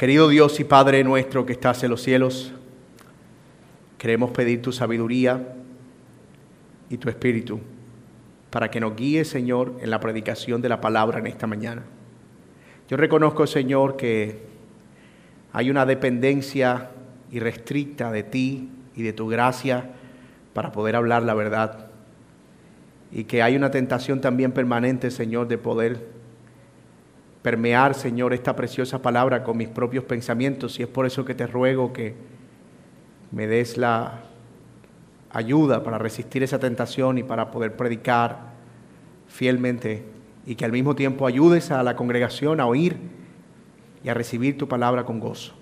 Querido Dios y Padre nuestro que estás en los cielos, queremos pedir tu sabiduría y tu espíritu para que nos guíe, Señor, en la predicación de la palabra en esta mañana. Yo reconozco, Señor, que hay una dependencia irrestricta de ti y de tu gracia para poder hablar la verdad. Y que hay una tentación también permanente, Señor, de poder permear, Señor, esta preciosa palabra con mis propios pensamientos y es por eso que te ruego que me des la ayuda para resistir esa tentación y para poder predicar fielmente y que al mismo tiempo ayudes a la congregación a oír y a recibir tu palabra con gozo.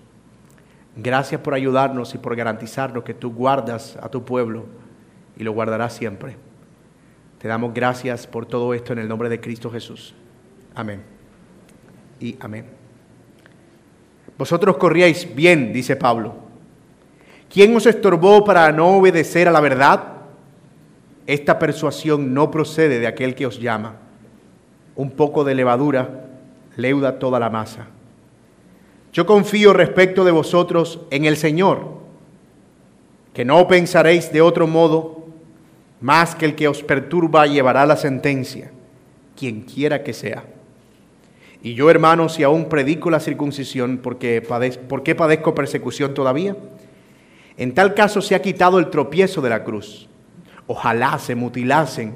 Gracias por ayudarnos y por garantizarnos que tú guardas a tu pueblo y lo guardarás siempre. Te damos gracias por todo esto en el nombre de Cristo Jesús. Amén y amén. Vosotros corríais bien, dice Pablo. ¿Quién os estorbó para no obedecer a la verdad? Esta persuasión no procede de aquel que os llama. Un poco de levadura leuda toda la masa. Yo confío respecto de vosotros en el Señor, que no pensaréis de otro modo, más que el que os perturba llevará la sentencia, quien quiera que sea. Y yo, hermanos, si aún predico la circuncisión, porque ¿por qué padezco persecución todavía? En tal caso se ha quitado el tropiezo de la cruz. Ojalá se mutilasen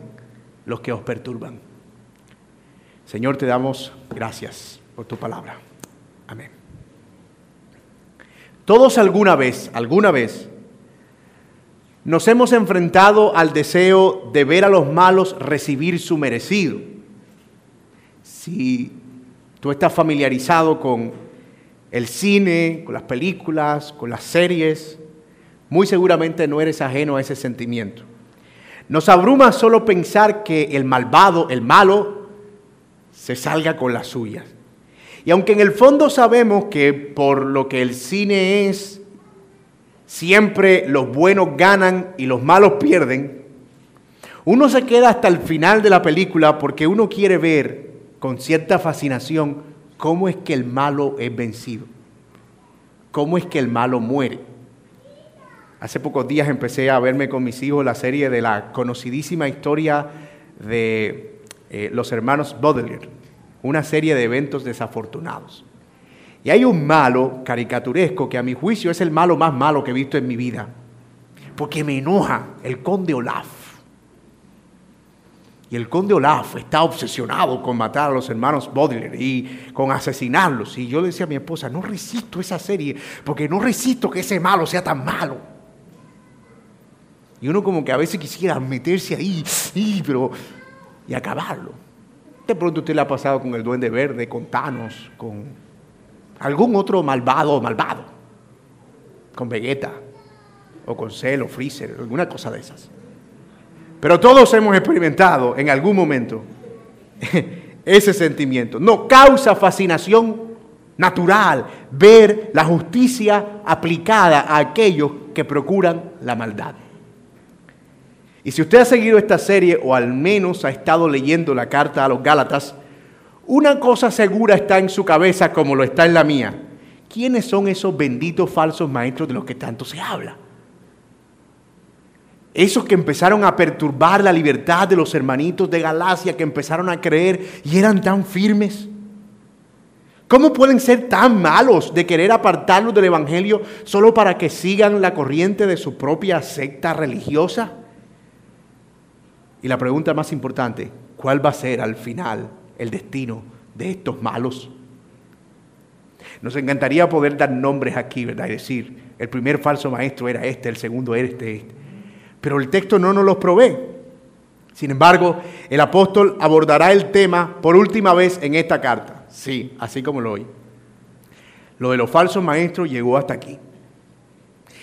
los que os perturban. Señor, te damos gracias por tu palabra. Amén. Todos alguna vez, alguna vez, nos hemos enfrentado al deseo de ver a los malos recibir su merecido. Si tú estás familiarizado con el cine, con las películas, con las series, muy seguramente no eres ajeno a ese sentimiento. Nos abruma solo pensar que el malvado, el malo, se salga con las suyas. Y aunque en el fondo sabemos que por lo que el cine es, siempre los buenos ganan y los malos pierden, uno se queda hasta el final de la película porque uno quiere ver con cierta fascinación cómo es que el malo es vencido, cómo es que el malo muere. Hace pocos días empecé a verme con mis hijos la serie de la conocidísima historia de eh, los hermanos Baudelaire, una serie de eventos desafortunados. Y hay un malo caricaturesco que a mi juicio es el malo más malo que he visto en mi vida, porque me enoja el conde Olaf. Y el conde Olaf está obsesionado con matar a los hermanos Baudelaire y con asesinarlos. Y yo le decía a mi esposa, no resisto esa serie, porque no resisto que ese malo sea tan malo. Y uno como que a veces quisiera meterse ahí, y, pero, y acabarlo. De pronto usted le ha pasado con el duende verde, con Thanos, con algún otro malvado o malvado, con Vegeta, o con Cell o Freezer, alguna cosa de esas. Pero todos hemos experimentado en algún momento ese sentimiento. No causa fascinación natural ver la justicia aplicada a aquellos que procuran la maldad. Y si usted ha seguido esta serie o al menos ha estado leyendo la carta a los Gálatas, una cosa segura está en su cabeza como lo está en la mía. ¿Quiénes son esos benditos falsos maestros de los que tanto se habla? Esos que empezaron a perturbar la libertad de los hermanitos de Galacia, que empezaron a creer y eran tan firmes. ¿Cómo pueden ser tan malos de querer apartarlos del Evangelio solo para que sigan la corriente de su propia secta religiosa? Y la pregunta más importante, ¿cuál va a ser al final el destino de estos malos? Nos encantaría poder dar nombres aquí, ¿verdad? Y decir, el primer falso maestro era este, el segundo era este, este pero el texto no nos los provee. Sin embargo, el apóstol abordará el tema por última vez en esta carta. Sí, así como lo oí. Lo de los falsos maestros llegó hasta aquí.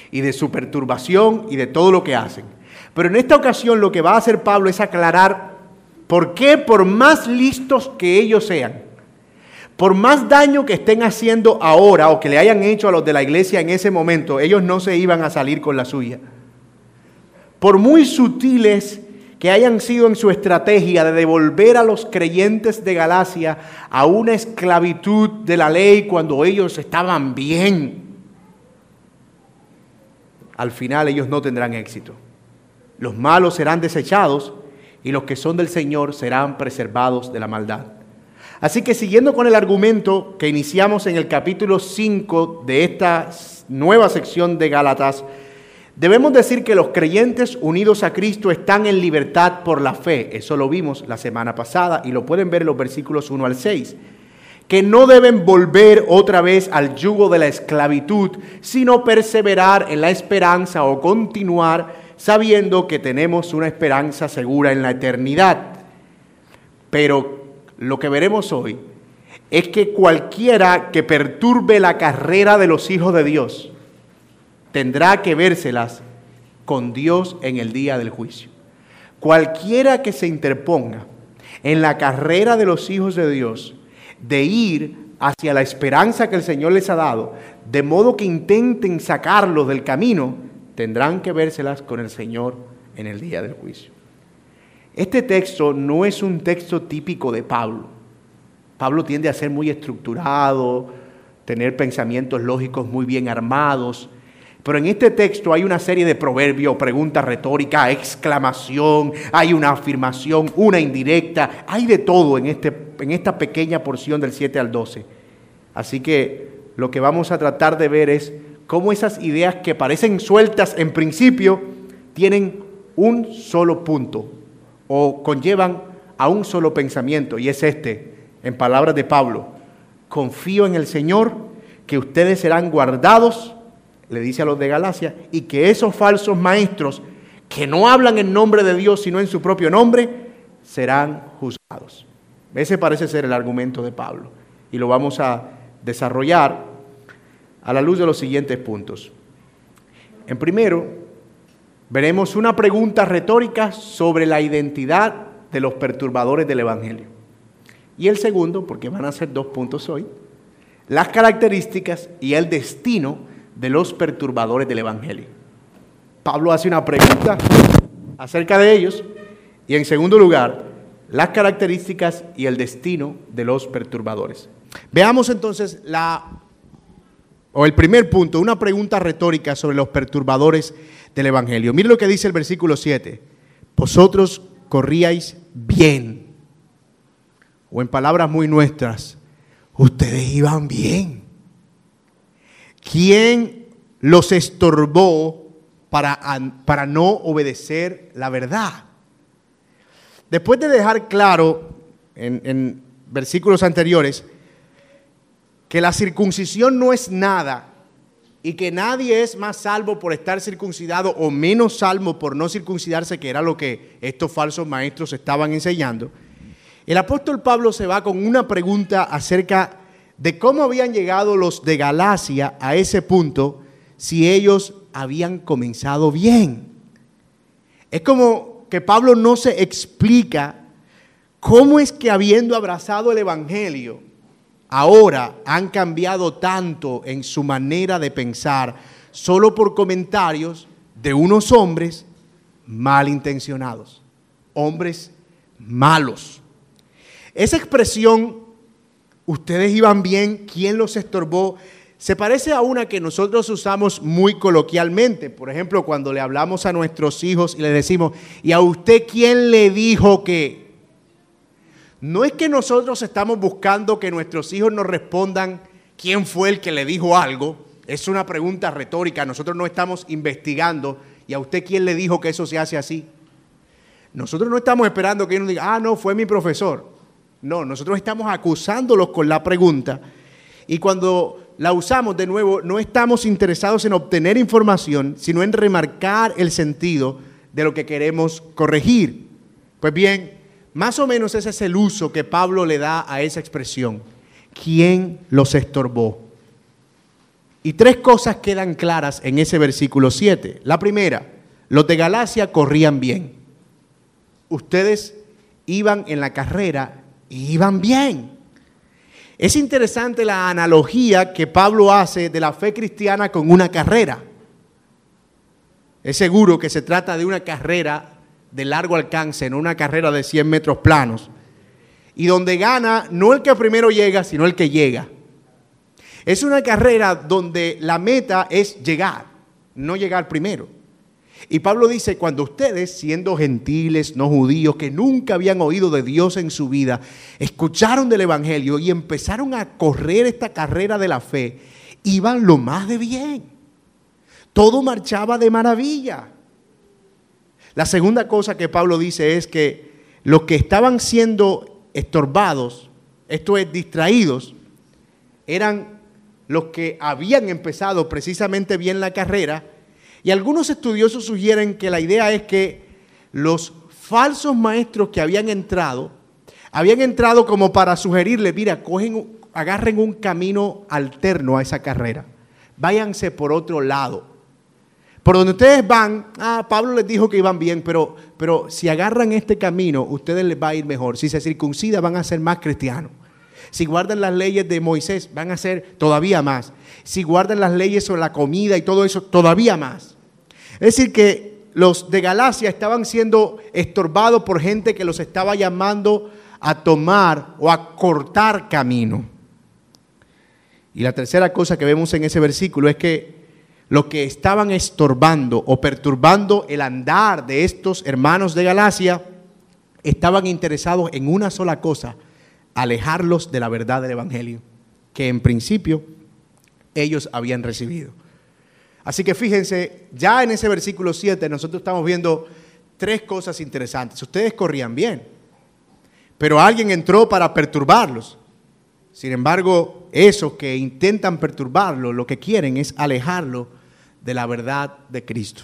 Y de su perturbación y de todo lo que hacen. Pero en esta ocasión lo que va a hacer Pablo es aclarar por qué, por más listos que ellos sean, por más daño que estén haciendo ahora o que le hayan hecho a los de la iglesia en ese momento, ellos no se iban a salir con la suya por muy sutiles que hayan sido en su estrategia de devolver a los creyentes de Galacia a una esclavitud de la ley cuando ellos estaban bien, al final ellos no tendrán éxito. Los malos serán desechados y los que son del Señor serán preservados de la maldad. Así que siguiendo con el argumento que iniciamos en el capítulo 5 de esta nueva sección de Gálatas, debemos decir que los creyentes unidos a Cristo están en libertad por la fe. Eso lo vimos la semana pasada y lo pueden ver en los versículos 1 al 6 que no deben volver otra vez al yugo de la esclavitud, sino perseverar en la esperanza o continuar sabiendo que tenemos una esperanza segura en la eternidad. Pero lo que veremos hoy es que cualquiera que perturbe la carrera de los hijos de Dios tendrá que vérselas con Dios en el día del juicio. Cualquiera que se interponga en la carrera de los hijos de Dios de ir hacia la esperanza que el Señor les ha dado, de modo que intenten sacarlos del camino, tendrán que vérselas con el Señor en el día del juicio. Este texto no es un texto típico de Pablo. Pablo tiende a ser muy estructurado, tener pensamientos lógicos muy bien armados, pero en este texto hay una serie de proverbios, preguntas retóricas, exclamación, hay una afirmación, una indirecta, hay de todo en, este, en esta pequeña porción del 7 al 12. Así que lo que vamos a tratar de ver es cómo esas ideas que parecen sueltas en principio tienen un solo punto o conllevan a un solo pensamiento y es este, en palabras de Pablo, confío en el Señor que ustedes serán guardados le dice a los de Galacia, y que esos falsos maestros que no hablan en nombre de Dios sino en su propio nombre, serán juzgados. Ese parece ser el argumento de Pablo y lo vamos a desarrollar a la luz de los siguientes puntos. En primero, veremos una pregunta retórica sobre la identidad de los perturbadores del Evangelio. Y el segundo, porque van a ser dos puntos hoy, las características y el destino de los perturbadores del Evangelio. Pablo hace una pregunta acerca de ellos y en segundo lugar, las características y el destino de los perturbadores. Veamos entonces la o el primer punto, una pregunta retórica sobre los perturbadores del evangelio. Mire lo que dice el versículo 7. Vosotros corríais bien. O en palabras muy nuestras, ustedes iban bien. ¿Quién los estorbó para, para no obedecer la verdad? Después de dejar claro en, en versículos anteriores que la circuncisión no es nada y que nadie es más salvo por estar circuncidado o menos salvo por no circuncidarse, que era lo que estos falsos maestros estaban enseñando, el apóstol Pablo se va con una pregunta acerca de cómo habían llegado los de Galacia a ese punto si ellos habían comenzado bien. Es como que Pablo no se explica cómo es que habiendo abrazado el Evangelio, ahora han cambiado tanto en su manera de pensar solo por comentarios de unos hombres malintencionados, hombres malos. Esa expresión ustedes iban bien, ¿quién los estorbó? Se parece a una que nosotros usamos muy coloquialmente. Por ejemplo, cuando le hablamos a nuestros hijos y le decimos, ¿y a usted quién le dijo que? No es que nosotros estamos buscando que nuestros hijos nos respondan quién fue el que le dijo algo. Es una pregunta retórica. Nosotros no estamos investigando. ¿Y a usted quién le dijo que eso se hace así? Nosotros no estamos esperando que ellos nos diga, ah, no, fue mi profesor. No, nosotros estamos acusándolos con la pregunta y cuando la usamos de nuevo no estamos interesados en obtener información, sino en remarcar el sentido de lo que queremos corregir. Pues bien, más o menos ese es el uso que Pablo le da a esa expresión. ¿Quién los estorbó? Y tres cosas quedan claras en ese versículo 7. La primera, los de Galacia corrían bien. Ustedes iban en la carrera iban bien. Es interesante la analogía que Pablo hace de la fe cristiana con una carrera. Es seguro que se trata de una carrera de largo alcance en una carrera de 100 metros planos y donde gana no el que primero llega, sino el que llega. Es una carrera donde la meta es llegar, no llegar primero. Y Pablo dice, cuando ustedes, siendo gentiles, no judíos, que nunca habían oído de Dios en su vida, escucharon del Evangelio y empezaron a correr esta carrera de la fe, iban lo más de bien. Todo marchaba de maravilla. La segunda cosa que Pablo dice es que los que estaban siendo estorbados, esto es, distraídos, eran los que habían empezado precisamente bien la carrera. Y algunos estudiosos sugieren que la idea es que los falsos maestros que habían entrado, habían entrado como para sugerirle, mira, cogen, agarren un camino alterno a esa carrera, váyanse por otro lado. Por donde ustedes van, ah, Pablo les dijo que iban bien, pero, pero si agarran este camino, ustedes les va a ir mejor. Si se circuncida, van a ser más cristianos. Si guardan las leyes de Moisés, van a ser todavía más. Si guardan las leyes sobre la comida y todo eso, todavía más. Es decir, que los de Galacia estaban siendo estorbados por gente que los estaba llamando a tomar o a cortar camino. Y la tercera cosa que vemos en ese versículo es que lo que estaban estorbando o perturbando el andar de estos hermanos de Galacia estaban interesados en una sola cosa, alejarlos de la verdad del Evangelio, que en principio ellos habían recibido. Así que fíjense, ya en ese versículo 7 nosotros estamos viendo tres cosas interesantes. Ustedes corrían bien, pero alguien entró para perturbarlos. Sin embargo, esos que intentan perturbarlo, lo que quieren es alejarlo de la verdad de Cristo.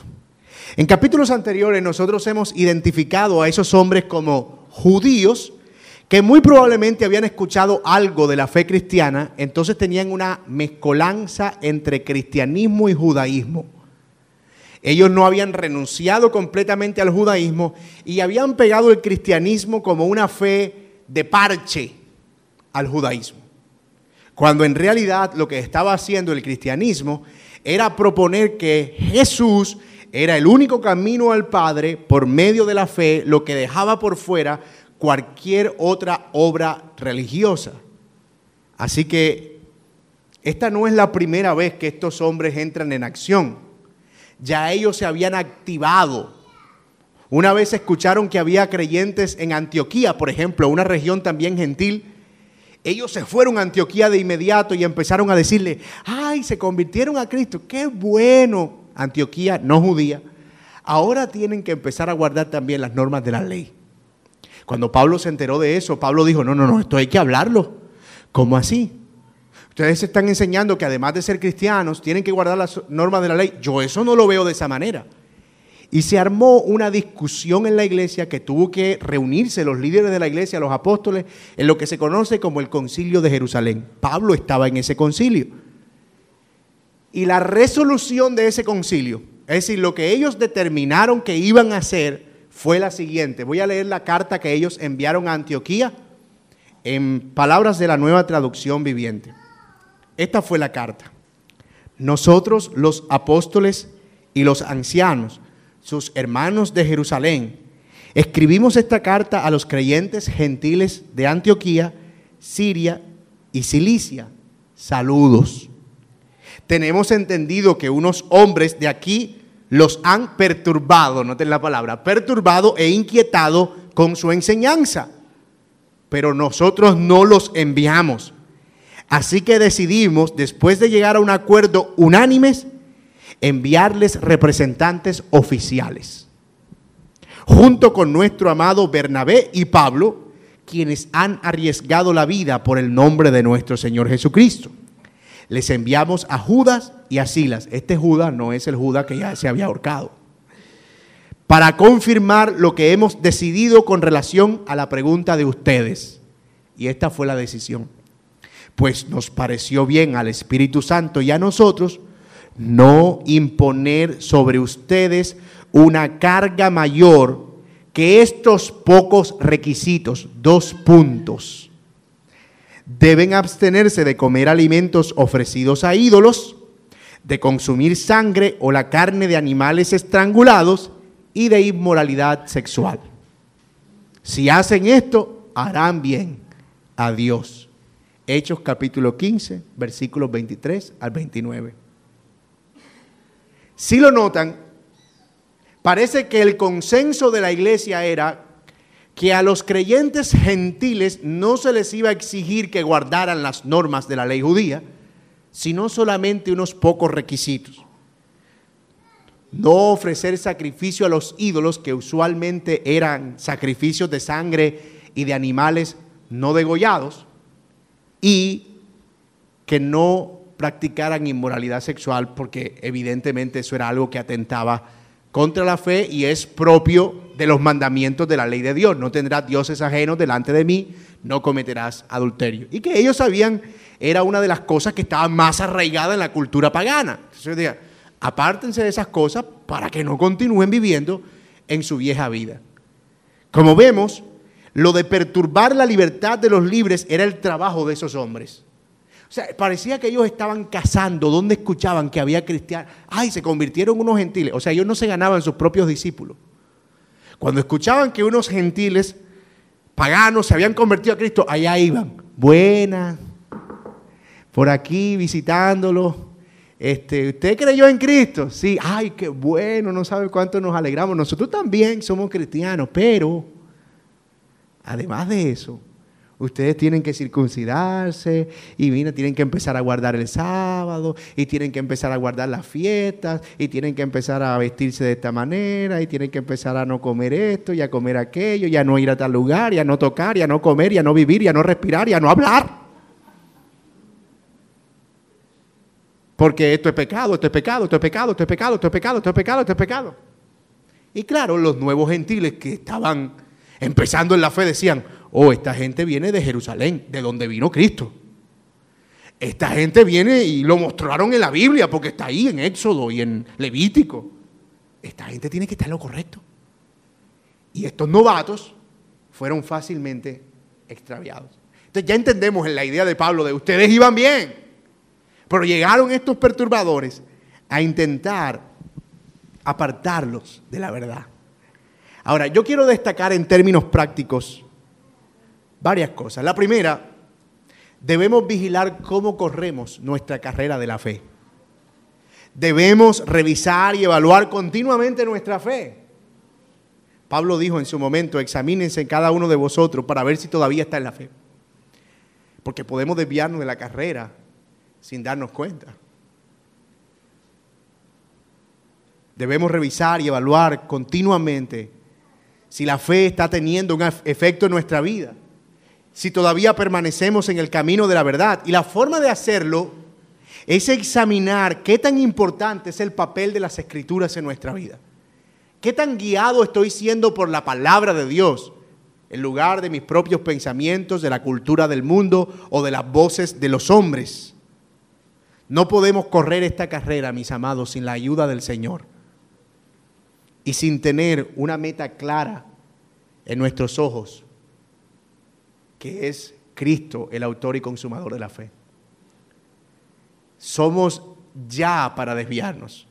En capítulos anteriores nosotros hemos identificado a esos hombres como judíos que muy probablemente habían escuchado algo de la fe cristiana, entonces tenían una mezcolanza entre cristianismo y judaísmo. Ellos no habían renunciado completamente al judaísmo y habían pegado el cristianismo como una fe de parche al judaísmo. Cuando en realidad lo que estaba haciendo el cristianismo era proponer que Jesús era el único camino al Padre por medio de la fe, lo que dejaba por fuera cualquier otra obra religiosa. Así que esta no es la primera vez que estos hombres entran en acción. Ya ellos se habían activado. Una vez escucharon que había creyentes en Antioquía, por ejemplo, una región también gentil, ellos se fueron a Antioquía de inmediato y empezaron a decirle, ay, se convirtieron a Cristo, qué bueno. Antioquía no judía. Ahora tienen que empezar a guardar también las normas de la ley. Cuando Pablo se enteró de eso, Pablo dijo, no, no, no, esto hay que hablarlo. ¿Cómo así? Ustedes están enseñando que además de ser cristianos, tienen que guardar las normas de la ley. Yo eso no lo veo de esa manera. Y se armó una discusión en la iglesia que tuvo que reunirse los líderes de la iglesia, los apóstoles, en lo que se conoce como el concilio de Jerusalén. Pablo estaba en ese concilio. Y la resolución de ese concilio, es decir, lo que ellos determinaron que iban a hacer, fue la siguiente. Voy a leer la carta que ellos enviaron a Antioquía en palabras de la nueva traducción viviente. Esta fue la carta. Nosotros los apóstoles y los ancianos, sus hermanos de Jerusalén, escribimos esta carta a los creyentes gentiles de Antioquía, Siria y Cilicia. Saludos. Tenemos entendido que unos hombres de aquí los han perturbado, noten la palabra, perturbado e inquietado con su enseñanza. Pero nosotros no los enviamos. Así que decidimos, después de llegar a un acuerdo unánimes, enviarles representantes oficiales, junto con nuestro amado Bernabé y Pablo, quienes han arriesgado la vida por el nombre de nuestro Señor Jesucristo. Les enviamos a Judas y a Silas. Este Judas no es el Judas que ya se había ahorcado. Para confirmar lo que hemos decidido con relación a la pregunta de ustedes. Y esta fue la decisión. Pues nos pareció bien al Espíritu Santo y a nosotros no imponer sobre ustedes una carga mayor que estos pocos requisitos, dos puntos. Deben abstenerse de comer alimentos ofrecidos a ídolos, de consumir sangre o la carne de animales estrangulados y de inmoralidad sexual. Si hacen esto, harán bien a Dios. Hechos capítulo 15, versículos 23 al 29. Si lo notan, parece que el consenso de la iglesia era que a los creyentes gentiles no se les iba a exigir que guardaran las normas de la ley judía, sino solamente unos pocos requisitos. No ofrecer sacrificio a los ídolos, que usualmente eran sacrificios de sangre y de animales no degollados, y que no practicaran inmoralidad sexual, porque evidentemente eso era algo que atentaba contra la fe y es propio de los mandamientos de la ley de Dios. No tendrás dioses ajenos delante de mí, no cometerás adulterio. Y que ellos sabían era una de las cosas que estaba más arraigada en la cultura pagana. Entonces decía, apártense de esas cosas para que no continúen viviendo en su vieja vida. Como vemos, lo de perturbar la libertad de los libres era el trabajo de esos hombres. Sea, parecía que ellos estaban cazando donde escuchaban que había cristianos. Ay, se convirtieron unos gentiles. O sea, ellos no se ganaban sus propios discípulos. Cuando escuchaban que unos gentiles paganos se habían convertido a Cristo, allá iban. Buenas, por aquí visitándolo. Este, ¿Usted creyó en Cristo? Sí, ay, qué bueno, no sabe cuánto nos alegramos. Nosotros también somos cristianos, pero además de eso, Ustedes tienen que circuncidarse y mira, tienen que empezar a guardar el sábado y tienen que empezar a guardar las fiestas y tienen que empezar a vestirse de esta manera y tienen que empezar a no comer esto y a comer aquello y a no ir a tal lugar y a no tocar y a no comer y a no vivir y a no respirar y a no hablar. Porque esto es pecado, esto es pecado, esto es pecado, esto es pecado, esto es pecado, esto es pecado, esto es pecado. Y claro, los nuevos gentiles que estaban empezando en la fe decían, oh, esta gente viene de Jerusalén, de donde vino Cristo. Esta gente viene y lo mostraron en la Biblia porque está ahí en Éxodo y en Levítico. Esta gente tiene que estar en lo correcto. Y estos novatos fueron fácilmente extraviados. Entonces ya entendemos en la idea de Pablo de ustedes iban bien, pero llegaron estos perturbadores a intentar apartarlos de la verdad. Ahora, yo quiero destacar en términos prácticos varias cosas. La primera, debemos vigilar cómo corremos nuestra carrera de la fe. Debemos revisar y evaluar continuamente nuestra fe. Pablo dijo en su momento, examínense cada uno de vosotros para ver si todavía está en la fe. Porque podemos desviarnos de la carrera sin darnos cuenta. Debemos revisar y evaluar continuamente si la fe está teniendo un efecto en nuestra vida, si todavía permanecemos en el camino de la verdad. Y la forma de hacerlo es examinar qué tan importante es el papel de las escrituras en nuestra vida. ¿Qué tan guiado estoy siendo por la palabra de Dios en lugar de mis propios pensamientos, de la cultura del mundo o de las voces de los hombres? No podemos correr esta carrera, mis amados, sin la ayuda del Señor y sin tener una meta clara en nuestros ojos, que es Cristo, el autor y consumador de la fe. Somos ya para desviarnos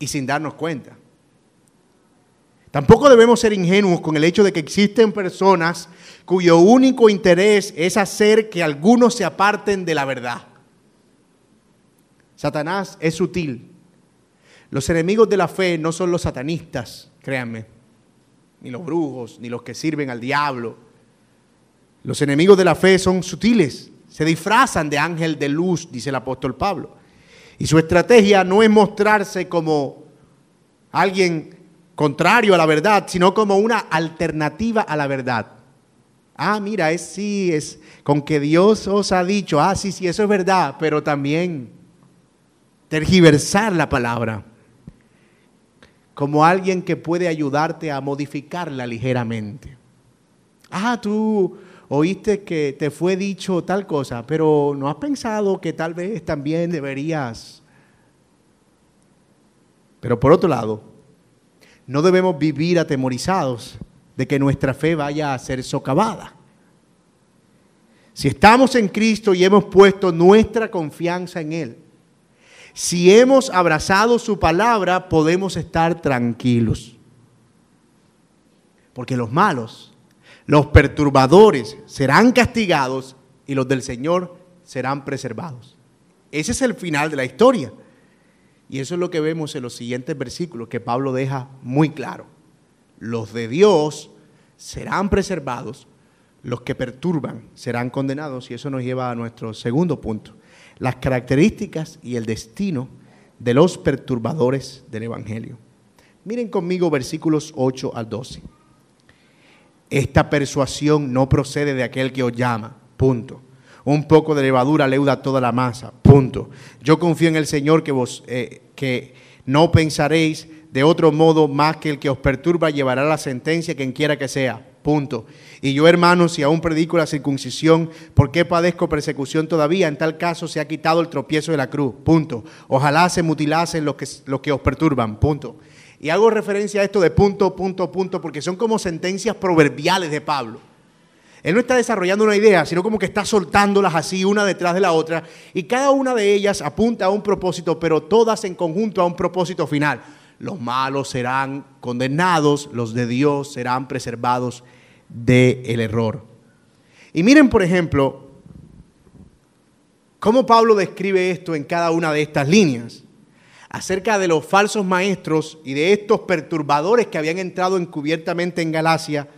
y sin darnos cuenta. Tampoco debemos ser ingenuos con el hecho de que existen personas cuyo único interés es hacer que algunos se aparten de la verdad. Satanás es sutil los enemigos de la fe no son los satanistas, créanme, ni los brujos, ni los que sirven al diablo. Los enemigos de la fe son sutiles, se disfrazan de ángel de luz, dice el apóstol Pablo. Y su estrategia no es mostrarse como alguien contrario a la verdad, sino como una alternativa a la verdad. Ah, mira, es sí, es con que Dios os ha dicho, ah, sí, sí, eso es verdad, pero también tergiversar la palabra como alguien que puede ayudarte a modificarla ligeramente. Ah, tú oíste que te fue dicho tal cosa, pero ¿no has pensado que tal vez también deberías? Pero por otro lado, no debemos vivir atemorizados de que nuestra fe vaya a ser socavada. Si estamos en Cristo y hemos puesto nuestra confianza en Él, Si hemos abrazado su palabra, podemos estar tranquilos. Porque los malos, los perturbadores serán castigados y los del Señor serán preservados. Ese es el final de la historia. Y eso es lo que vemos en los siguientes versículos que Pablo deja muy claro. Los de Dios serán preservados, los que perturban serán condenados y eso nos lleva a nuestro segundo punto, las características y el destino de los perturbadores del Evangelio. Miren conmigo versículos 8 al 12. Esta persuasión no procede de aquel que os llama, punto. Un poco de levadura leuda toda la masa, punto. Yo confío en el Señor que, vos, eh, que no pensaréis de otro modo más que el que os perturba llevará la sentencia quien quiera que sea, punto. Y yo, hermanos, si aún predico la circuncisión, ¿por qué padezco persecución todavía? En tal caso se ha quitado el tropiezo de la cruz. Punto. Ojalá se mutilasen los que, los que os perturban. Punto. Y hago referencia a esto de punto, punto, punto, porque son como sentencias proverbiales de Pablo. Él no está desarrollando una idea, sino como que está soltándolas así una detrás de la otra. Y cada una de ellas apunta a un propósito, pero todas en conjunto a un propósito final. Los malos serán condenados, los de Dios serán preservados del error. Y miren, por ejemplo, cómo Pablo describe esto en cada una de estas líneas, acerca de los falsos maestros y de estos perturbadores que habían entrado encubiertamente en Galacia.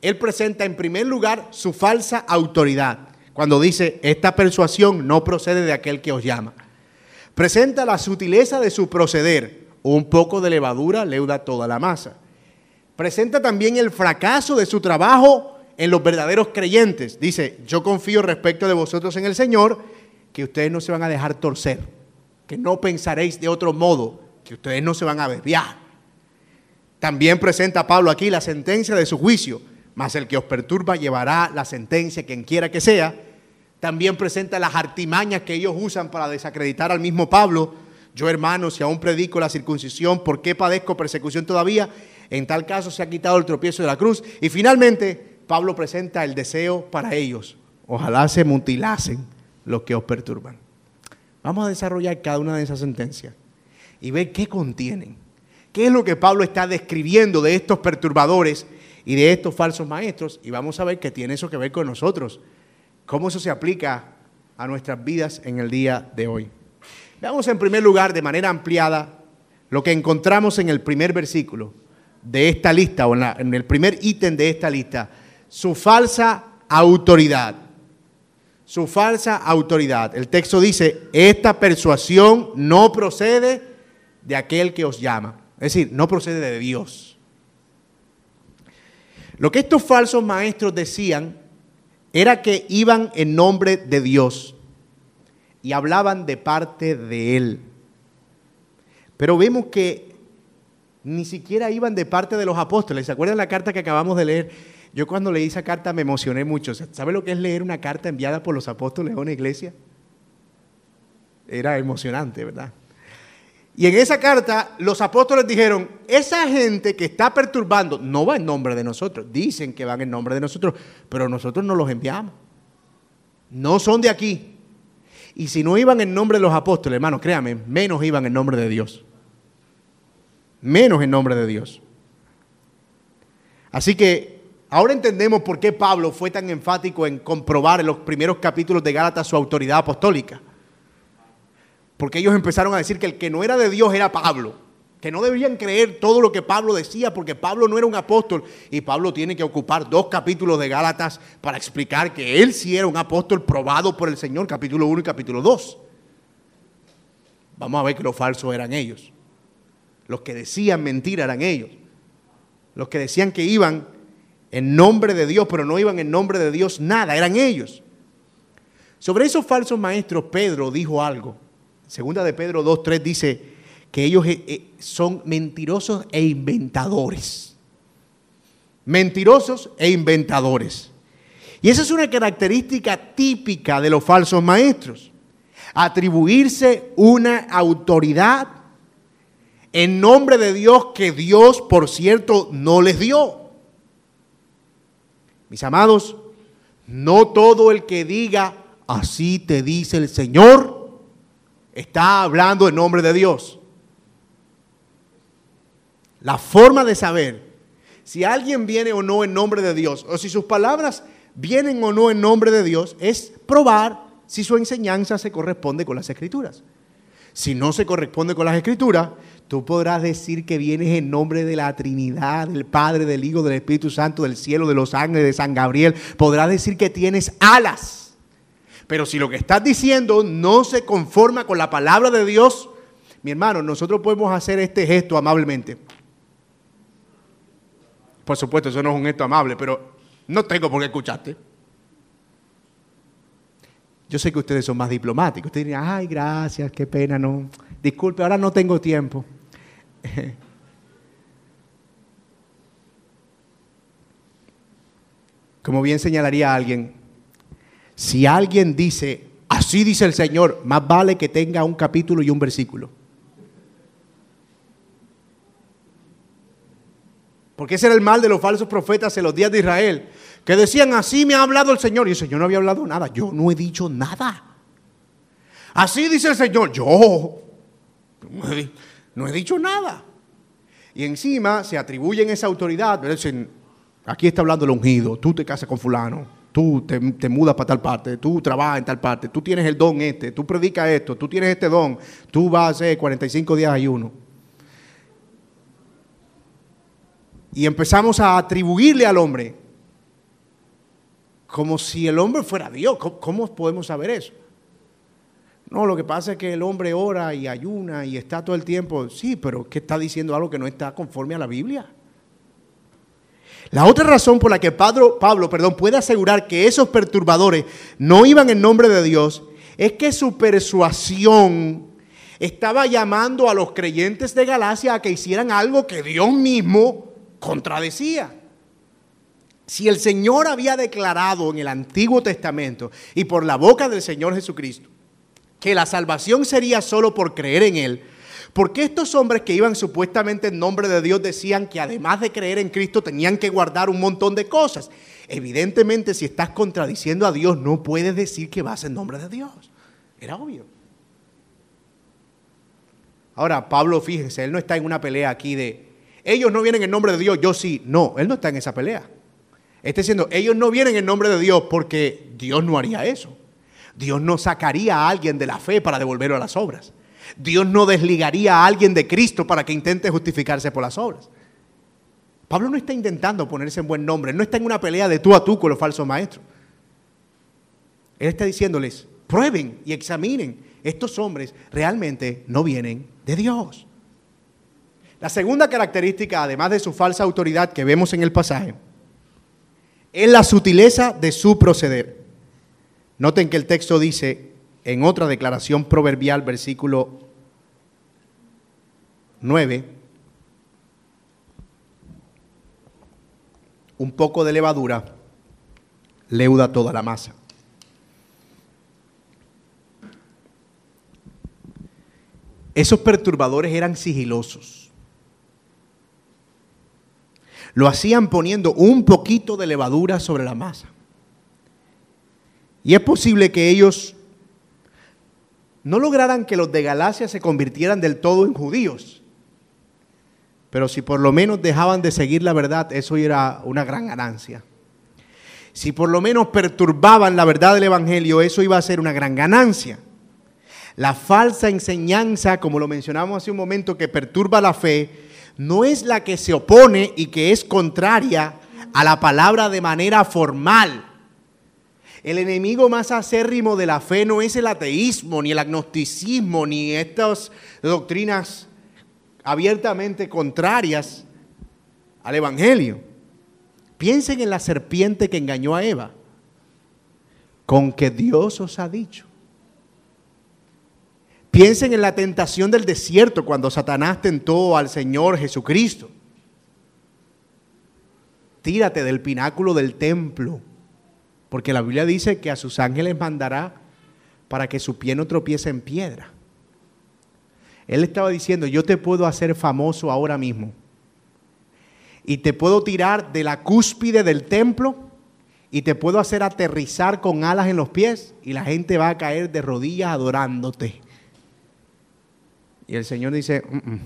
Él presenta en primer lugar su falsa autoridad, cuando dice, esta persuasión no procede de aquel que os llama. Presenta la sutileza de su proceder, un poco de levadura leuda toda la masa presenta también el fracaso de su trabajo en los verdaderos creyentes. Dice, yo confío respecto de vosotros en el Señor, que ustedes no se van a dejar torcer, que no pensaréis de otro modo, que ustedes no se van a desviar. También presenta Pablo aquí la sentencia de su juicio, mas el que os perturba llevará la sentencia, quien quiera que sea. También presenta las artimañas que ellos usan para desacreditar al mismo Pablo. Yo, hermano, si aún predico la circuncisión, ¿por qué padezco persecución todavía? En tal caso se ha quitado el tropiezo de la cruz. Y finalmente, Pablo presenta el deseo para ellos. Ojalá se mutilasen los que os perturban. Vamos a desarrollar cada una de esas sentencias y ver qué contienen. ¿Qué es lo que Pablo está describiendo de estos perturbadores y de estos falsos maestros? Y vamos a ver qué tiene eso que ver con nosotros. Cómo eso se aplica a nuestras vidas en el día de hoy. Veamos en primer lugar de manera ampliada lo que encontramos en el primer versículo de esta lista, o en, el primer ítem de esta lista, su falsa autoridad. Su falsa autoridad. El texto dice, esta persuasión no procede de aquel que os llama. Es decir, no procede de Dios. Lo que estos falsos maestros decían era que iban en nombre de Dios y hablaban de parte de Él. Pero vemos que ni siquiera iban de parte de los apóstoles. ¿Se acuerdan la carta que acabamos de leer? Yo cuando leí esa carta me emocioné mucho. ¿Sabe lo que es leer una carta enviada por los apóstoles a una iglesia? Era emocionante, ¿verdad? Y en esa carta los apóstoles dijeron, esa gente que está perturbando no va en nombre de nosotros. Dicen que van en nombre de nosotros, pero nosotros no los enviamos. No son de aquí. Y si no iban en nombre de los apóstoles, hermano, créame, menos iban en nombre de Dios menos en nombre de Dios. Así que ahora entendemos por qué Pablo fue tan enfático en comprobar en los primeros capítulos de Gálatas su autoridad apostólica. Porque ellos empezaron a decir que el que no era de Dios era Pablo, que no debían creer todo lo que Pablo decía porque Pablo no era un apóstol y Pablo tiene que ocupar dos capítulos de Gálatas para explicar que él sí era un apóstol probado por el Señor, capítulo 1 y capítulo 2. Vamos a ver que lo falso eran ellos. Los que decían mentira eran ellos. Los que decían que iban en nombre de Dios, pero no iban en nombre de Dios nada, eran ellos. Sobre esos falsos maestros, Pedro dijo algo. Segunda de Pedro 2.3 dice que ellos eh, eh, son mentirosos e inventadores. Mentirosos e inventadores. Y esa es una característica típica de los falsos maestros. Atribuirse una autoridad en nombre de Dios que Dios, por cierto, no les dio. Mis amados, no todo el que diga, así te dice el Señor, está hablando en nombre de Dios. La forma de saber si alguien viene o no en nombre de Dios, o si sus palabras vienen o no en nombre de Dios, es probar si su enseñanza se corresponde con las escrituras. Si no se corresponde con las escrituras, tú podrás decir que vienes en nombre de la Trinidad, del Padre, del Hijo, del Espíritu Santo, del cielo, de los ángeles, de San Gabriel. Podrás decir que tienes alas. Pero si lo que estás diciendo no se conforma con la palabra de Dios, mi hermano, nosotros podemos hacer este gesto amablemente. Por supuesto, eso no es un gesto amable, pero no tengo por qué escucharte. Yo sé que ustedes son más diplomáticos. Ustedes dirán, ay, gracias, qué pena, no. Disculpe, ahora no tengo tiempo. Como bien señalaría alguien, si alguien dice, así dice el Señor, más vale que tenga un capítulo y un versículo. Porque ese era el mal de los falsos profetas en los días de Israel que decían, así me ha hablado el Señor. Y el Señor no había hablado nada. Yo no he dicho nada. Así dice el Señor. Yo no he, dicho nada. Y encima se atribuyen esa autoridad. Aquí está hablando el ungido. Tú te casas con fulano. Tú te, te mudas para tal parte. Tú trabajas en tal parte. Tú tienes el don este. Tú predicas esto. Tú tienes este don. Tú vas a hacer 45 días ayuno. Y empezamos a atribuirle al hombre como si el hombre fuera Dios. ¿Cómo, podemos saber eso? No, lo que pasa es que el hombre ora y ayuna y está todo el tiempo. Sí, pero ¿qué está diciendo algo que no está conforme a la Biblia? La otra razón por la que Pablo, Pablo perdón, puede asegurar que esos perturbadores no iban en nombre de Dios es que su persuasión estaba llamando a los creyentes de Galacia a que hicieran algo que Dios mismo contradecía. Si el Señor había declarado en el Antiguo Testamento y por la boca del Señor Jesucristo que la salvación sería solo por creer en Él, ¿por qué estos hombres que iban supuestamente en nombre de Dios decían que además de creer en Cristo tenían que guardar un montón de cosas? Evidentemente, si estás contradiciendo a Dios, no puedes decir que vas en nombre de Dios. Era obvio. Ahora, Pablo, fíjense, él no está en una pelea aquí de, ellos no vienen en nombre de Dios, yo sí. No, él no está en esa pelea. Está diciendo, ellos no vienen en nombre de Dios porque Dios no haría eso. Dios no sacaría a alguien de la fe para devolverlo a las obras. Dios no desligaría a alguien de Cristo para que intente justificarse por las obras. Pablo no está intentando ponerse en buen nombre, no está en una pelea de tú a tú con los falsos maestros. Él está diciéndoles, prueben y examinen, estos hombres realmente no vienen de Dios. La segunda característica, además de su falsa autoridad que vemos en el pasaje, es la sutileza de su proceder. Noten que el texto dice en otra declaración proverbial, versículo 9, un poco de levadura leuda toda la masa. Esos perturbadores eran sigilosos. Lo hacían poniendo un poquito de levadura sobre la masa. Y es posible que ellos no lograran que los de Galacia se convirtieran del todo en judíos. Pero si por lo menos dejaban de seguir la verdad, eso era una gran ganancia. Si por lo menos perturbaban la verdad del Evangelio, eso iba a ser una gran ganancia. La falsa enseñanza, como lo mencionamos hace un momento, que perturba la fe, no es la que se opone y que es contraria a la palabra de manera formal. El enemigo más acérrimo de la fe no es el ateísmo, ni el agnosticismo, ni estas doctrinas abiertamente contrarias al Evangelio. Piensen en la serpiente que engañó a Eva, con que Dios os ha dicho. Piensen en la tentación del desierto cuando Satanás tentó al Señor Jesucristo. Tírate del pináculo del templo, porque la Biblia dice que a sus ángeles mandará para que su pie no tropiece en piedra. Él estaba diciendo, yo te puedo hacer famoso ahora mismo. Y te puedo tirar de la cúspide del templo y te puedo hacer aterrizar con alas en los pies y la gente va a caer de rodillas adorándote. Y el Señor dice, "Mm, mm,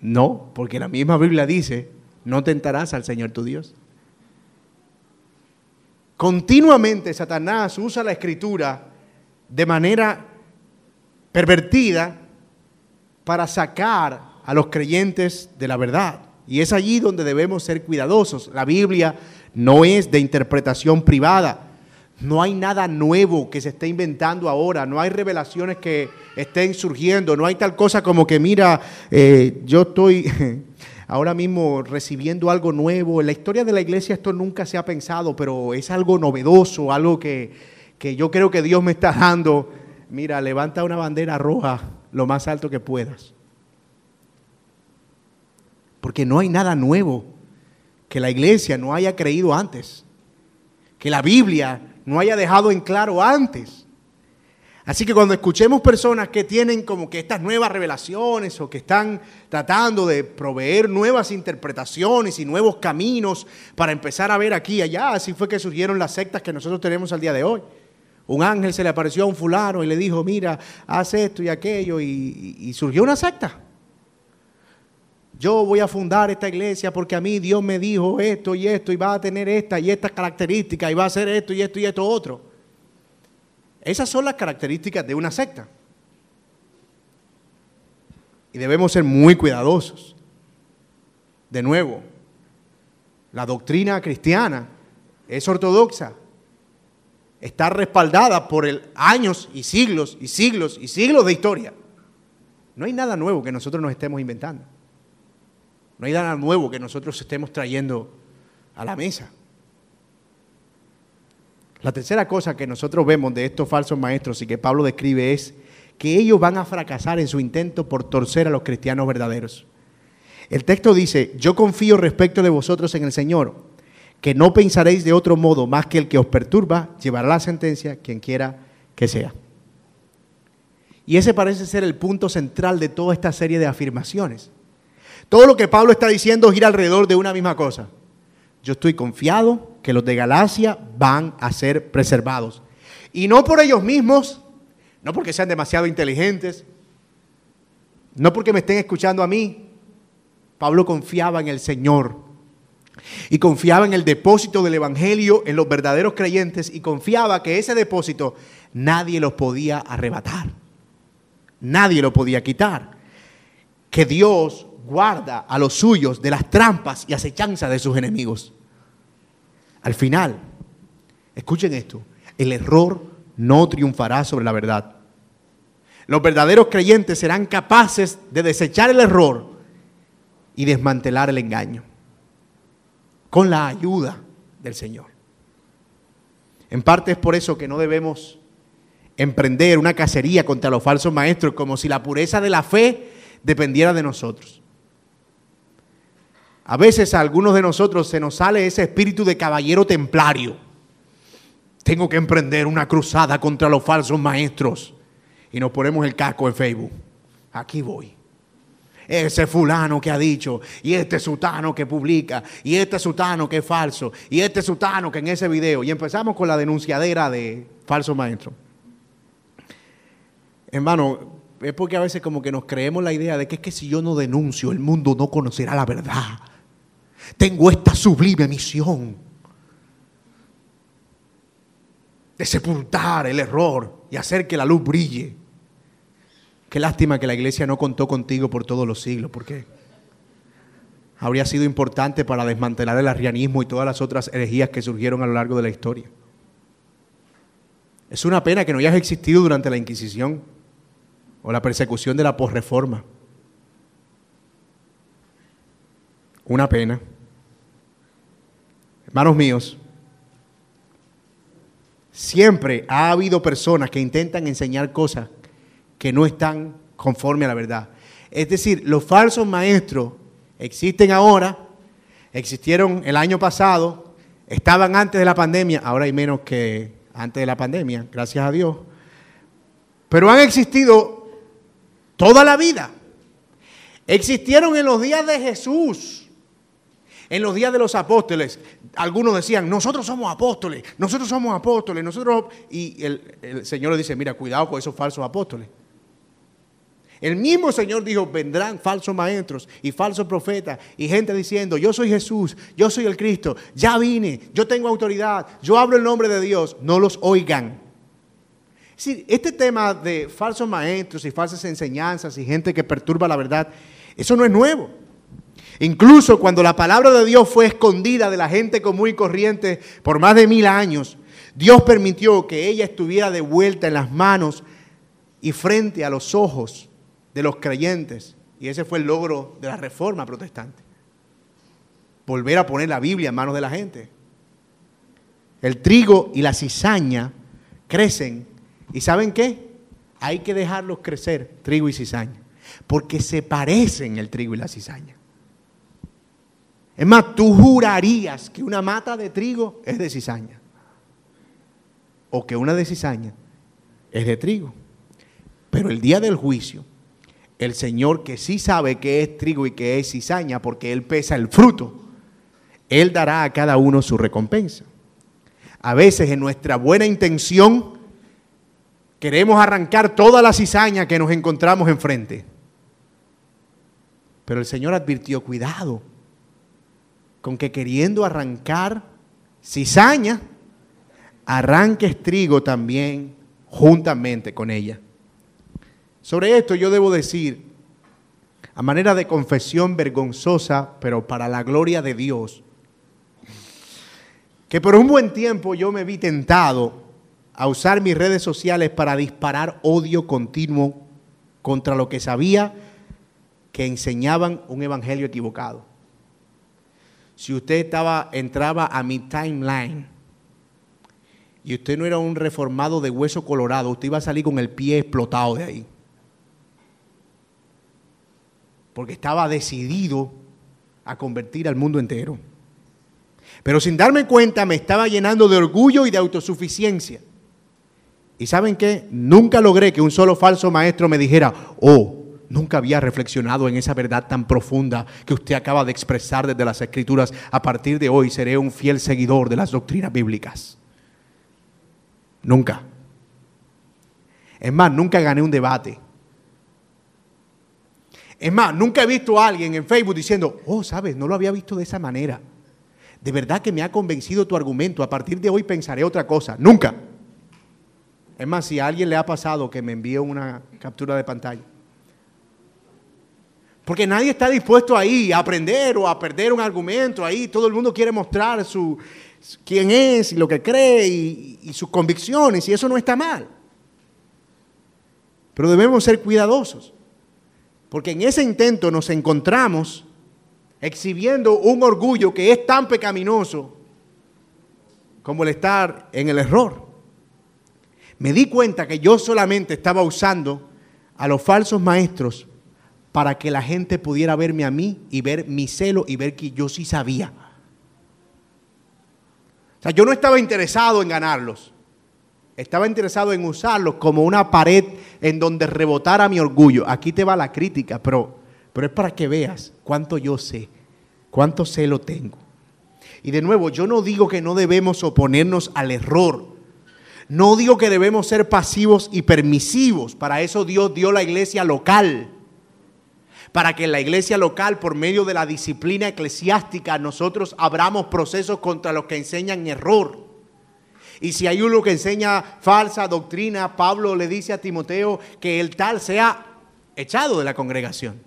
no, porque la misma Biblia dice, no tentarás al Señor tu Dios. Continuamente Satanás usa la escritura de manera pervertida para sacar a los creyentes de la verdad. Y es allí donde debemos ser cuidadosos. La Biblia no es de interpretación privada. No hay nada nuevo que se esté inventando ahora, no hay revelaciones que estén surgiendo, no hay tal cosa como que, mira, eh, yo estoy ahora mismo recibiendo algo nuevo. En la historia de la iglesia esto nunca se ha pensado, pero es algo novedoso, algo que, que yo creo que Dios me está dando. Mira, levanta una bandera roja lo más alto que puedas. Porque no hay nada nuevo que la iglesia no haya creído antes. Que la Biblia no haya dejado en claro antes. Así que cuando escuchemos personas que tienen como que estas nuevas revelaciones o que están tratando de proveer nuevas interpretaciones y nuevos caminos para empezar a ver aquí y allá, así fue que surgieron las sectas que nosotros tenemos al día de hoy. Un ángel se le apareció a un fulano y le dijo, mira, haz esto y aquello, y, y surgió una secta. Yo voy a fundar esta iglesia porque a mí Dios me dijo esto y esto y va a tener esta y estas características y va a hacer esto y esto y esto otro. Esas son las características de una secta. Y debemos ser muy cuidadosos. De nuevo, la doctrina cristiana es ortodoxa. Está respaldada por el años y siglos y siglos y siglos de historia. No hay nada nuevo que nosotros nos estemos inventando. No hay nada nuevo que nosotros estemos trayendo a la mesa. La tercera cosa que nosotros vemos de estos falsos maestros y que Pablo describe es que ellos van a fracasar en su intento por torcer a los cristianos verdaderos. El texto dice, yo confío respecto de vosotros en el Señor, que no pensaréis de otro modo más que el que os perturba, llevará la sentencia quien quiera que sea. Y ese parece ser el punto central de toda esta serie de afirmaciones. Todo lo que Pablo está diciendo gira alrededor de una misma cosa. Yo estoy confiado que los de Galacia van a ser preservados. Y no por ellos mismos, no porque sean demasiado inteligentes, no porque me estén escuchando a mí. Pablo confiaba en el Señor y confiaba en el depósito del Evangelio, en los verdaderos creyentes y confiaba que ese depósito nadie lo podía arrebatar, nadie lo podía quitar, que Dios guarda a los suyos de las trampas y acechanzas de sus enemigos. Al final, escuchen esto, el error no triunfará sobre la verdad. Los verdaderos creyentes serán capaces de desechar el error y desmantelar el engaño con la ayuda del Señor. En parte es por eso que no debemos emprender una cacería contra los falsos maestros como si la pureza de la fe dependiera de nosotros. A veces a algunos de nosotros se nos sale ese espíritu de caballero templario. Tengo que emprender una cruzada contra los falsos maestros. Y nos ponemos el casco en Facebook. Aquí voy. Ese fulano que ha dicho, y este sutano que publica, y este sutano que es falso, y este sutano que en ese video. Y empezamos con la denunciadera de falso maestro. Hermano, es porque a veces como que nos creemos la idea de que es que si yo no denuncio, el mundo no conocerá la verdad. Tengo esta sublime misión de sepultar el error y hacer que la luz brille. Qué lástima que la iglesia no contó contigo por todos los siglos, porque habría sido importante para desmantelar el arrianismo y todas las otras herejías que surgieron a lo largo de la historia. Es una pena que no hayas existido durante la Inquisición o la persecución de la posreforma. Una pena. Hermanos míos, siempre ha habido personas que intentan enseñar cosas que no están conforme a la verdad. Es decir, los falsos maestros existen ahora, existieron el año pasado, estaban antes de la pandemia, ahora hay menos que antes de la pandemia, gracias a Dios, pero han existido toda la vida. Existieron en los días de Jesús. En los días de los apóstoles, algunos decían, nosotros somos apóstoles, nosotros somos apóstoles, nosotros... Y el, Señor le dice, mira, cuidado con esos falsos apóstoles. El mismo Señor dijo, vendrán falsos maestros y falsos profetas y gente diciendo, yo soy Jesús, yo soy el Cristo, ya vine, yo tengo autoridad, yo hablo el nombre de Dios, no los oigan. Este tema de falsos maestros y falsas enseñanzas y gente que perturba la verdad, eso no es nuevo. Incluso cuando la palabra de Dios fue escondida de la gente común y corriente por más de mil años, Dios permitió que ella estuviera de vuelta en las manos y frente a los ojos de los creyentes. Y ese fue el logro de la reforma protestante. Volver a poner la Biblia en manos de la gente. El trigo y la cizaña crecen. ¿Y saben qué? Hay que dejarlos crecer, trigo y cizaña. Porque se parecen el trigo y la cizaña. Es más, tú jurarías que una mata de trigo es de cizaña. O que una de cizaña es de trigo. Pero el día del juicio, el Señor que sí sabe que es trigo y que es cizaña, porque Él pesa el fruto, Él dará a cada uno su recompensa. A veces en nuestra buena intención queremos arrancar toda la cizaña que nos encontramos enfrente. Pero el Señor advirtió, cuidado, con que queriendo arrancar cizaña, arranques trigo también juntamente con ella. Sobre esto yo debo decir, a manera de confesión vergonzosa, pero para la gloria de Dios, que por un buen tiempo yo me vi tentado a usar mis redes sociales para disparar odio continuo contra lo que sabía que enseñaban un evangelio equivocado. Si usted estaba, entraba a mi timeline y usted no era un reformado de hueso colorado, usted iba a salir con el pie explotado de ahí porque estaba decidido a convertir al mundo entero. Pero sin darme cuenta me estaba llenando de orgullo y de autosuficiencia. ¿Y saben qué? Nunca logré que un solo falso maestro me dijera, oh, nunca había reflexionado en esa verdad tan profunda que usted acaba de expresar desde las escrituras. A partir de hoy seré un fiel seguidor de las doctrinas bíblicas. Nunca. Es más, nunca gané un debate. Es más, nunca he visto a alguien en Facebook diciendo, oh, sabes, no lo había visto de esa manera. De verdad que me ha convencido tu argumento. A partir de hoy pensaré otra cosa. Nunca. Es más, si a alguien le ha pasado que me envíe una captura de pantalla. Porque nadie está dispuesto ahí a aprender o a perder un argumento ahí. Todo el mundo quiere mostrar su, quién es y lo que cree y, y sus convicciones. Y eso no está mal. Pero debemos ser cuidadosos. Porque en ese intento nos encontramos exhibiendo un orgullo que es tan pecaminoso como el estar en el error. Me di cuenta que yo solamente estaba usando a los falsos maestros para que la gente pudiera verme a mí y ver mi celo y ver que yo sí sabía. O sea, yo no estaba interesado en ganarlos. Estaba interesado en usarlos como una pared en donde rebotara mi orgullo. Aquí te va la crítica, pero, pero es para que veas cuánto yo sé, cuánto celo tengo. Y de nuevo, yo no digo que no debemos oponernos al error. No digo que debemos ser pasivos y permisivos. Para eso Dios dio la iglesia local. Para que en la iglesia local, por medio de la disciplina eclesiástica, nosotros abramos procesos contra los que enseñan error. Y si hay uno que enseña falsa doctrina, Pablo le dice a Timoteo que el tal sea echado de la congregación.